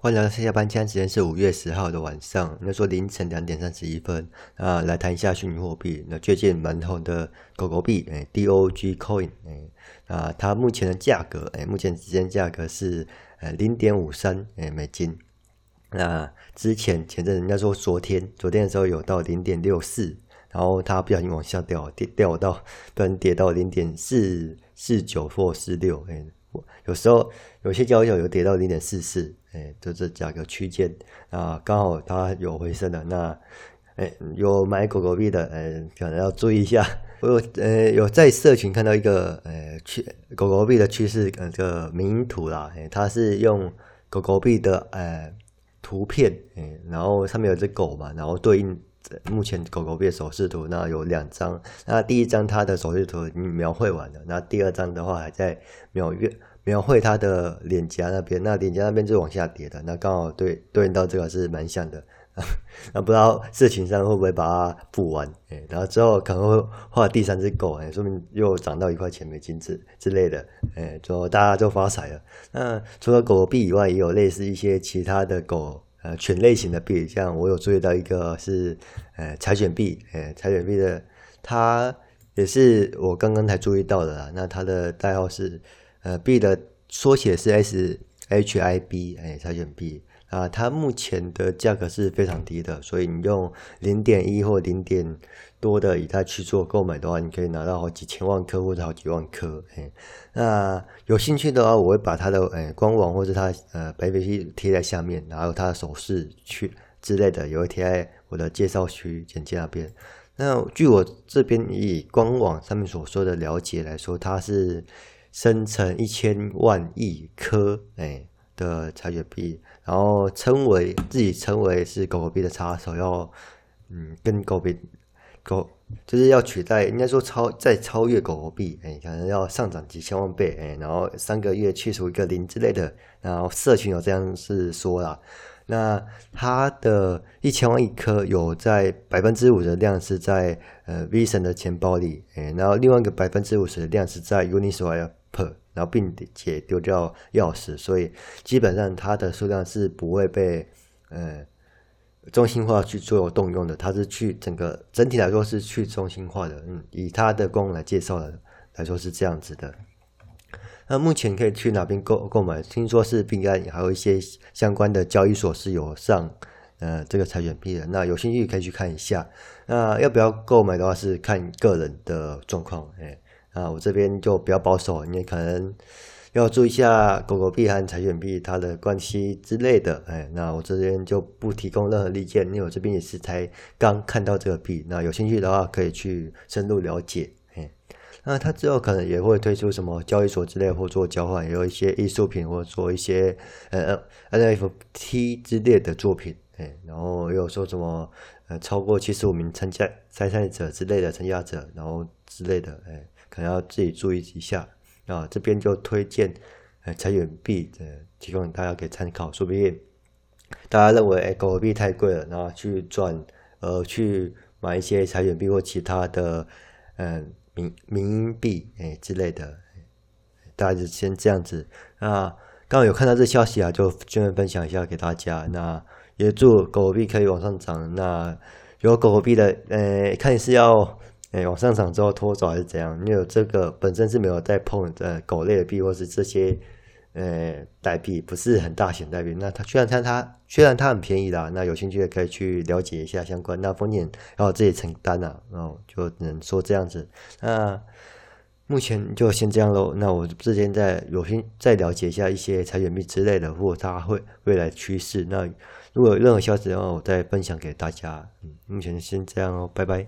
欢迎来到下班，现在时间是五月十号的晚上，那说凌晨两点三十一分啊，来谈一下虚拟货币。那最近蛮红的狗狗币，哎，Dog Coin，哎，啊，它目前的价格，哎，目前之间价格是呃零点五三，哎，美金。那之前前阵人家说昨天，昨天的时候有到零点六四，然后它不小心往下掉，跌掉到，不然跌到零点四四九或四六，哎。有时候有些交易有跌到零点四四，哎，就这价格区间啊，刚好它有回升的。那哎，有买狗狗币的，哎，可能要注意一下。我有呃有在社群看到一个呃趋狗狗币的趋势呃这个名图啦，哎，它是用狗狗币的呃图片，哎，然后上面有只狗嘛，然后对应目前狗狗币的手势图，那有两张。那第一张它的手势图已经描绘完了，那第二张的话还在描绘。描绘它的脸颊那边，那脸颊那边就往下跌的，那刚好对对应到这个是蛮像的，那不知道事情上会不会把它补完，哎，然后之后可能会画第三只狗，哎，说明又涨到一块钱美金之之类的，哎，就大家就发财了。那除了狗币以外，也有类似一些其他的狗呃犬类型的币，像我有注意到一个是呃柴犬币，哎，柴犬币的它也是我刚刚才注意到的啦，那它的代号是。呃币的缩写是 S H I B，哎，柴犬币啊，它目前的价格是非常低的，所以你用零点一或零点多的以太去做购买的话，你可以拿到好几千万颗或者好几万颗，哎，那有兴趣的话，我会把它的呃官网或者它呃白皮贴贴在下面，然后它的手势区之类的也会贴在我的介绍区简介那边。那据我这边以官网上面所说的了解来说，它是。生成一千万亿颗哎的柴犬币，然后称为自己称为是狗狗币的插手，要嗯跟狗币狗就是要取代，应该说超再超越狗狗币哎，可能要上涨几千万倍哎，然后三个月去除一个零之类的，然后社群有这样是说啦，那它的一千万亿颗有在百分之五的量是在呃 V 神的钱包里哎，然后另外一个百分之五十的量是在 Uniswap。然后并且丢掉钥匙，所以基本上它的数量是不会被呃中心化去做动用的，它是去整个整体来说是去中心化的。嗯，以它的功能来介绍的来说是这样子的。那目前可以去哪边购购买？听说是币安，还有一些相关的交易所是有上呃这个柴犬币的。那有兴趣可以去看一下。那要不要购买的话，是看个人的状况。哎。啊，我这边就比较保守，你可能要注意一下狗狗币和柴犬币它的关系之类的。哎，那我这边就不提供任何意见，因为我这边也是才刚看到这个币。那有兴趣的话，可以去深入了解。哎，那它之后可能也会推出什么交易所之类，或做交换，也有一些艺术品，或做一些呃 NFT 之类的作品。哎，然后又说什么呃超过七十五名参加参赛者之类的参加者，然后之类的。哎。可能要自己注意一下啊，这边就推荐呃柴犬币的，提供大家可以参考。说不定大家认为哎狗狗币太贵了，然后去转呃去买一些柴犬币或其他的嗯民民币哎之类的，大家就先这样子。那刚刚有看到这消息啊，就顺便分享一下给大家。那也祝狗狗币可以往上涨。那有狗狗币的呃，看是要。哎，往上涨之后拖走还是怎样？因为这个本身是没有在碰呃狗类的币，或是这些呃代币，不是很大型代币。那它虽然它它虽然它很便宜啦，那有兴趣的可以去了解一下相关。那风险要自己承担啊，然后就只能说这样子。那目前就先这样喽。那我之前再有心再了解一下一些财源币之类的，或它会未来趋势。那如果有任何消息的话，我再分享给大家。嗯，目前先这样哦，拜拜。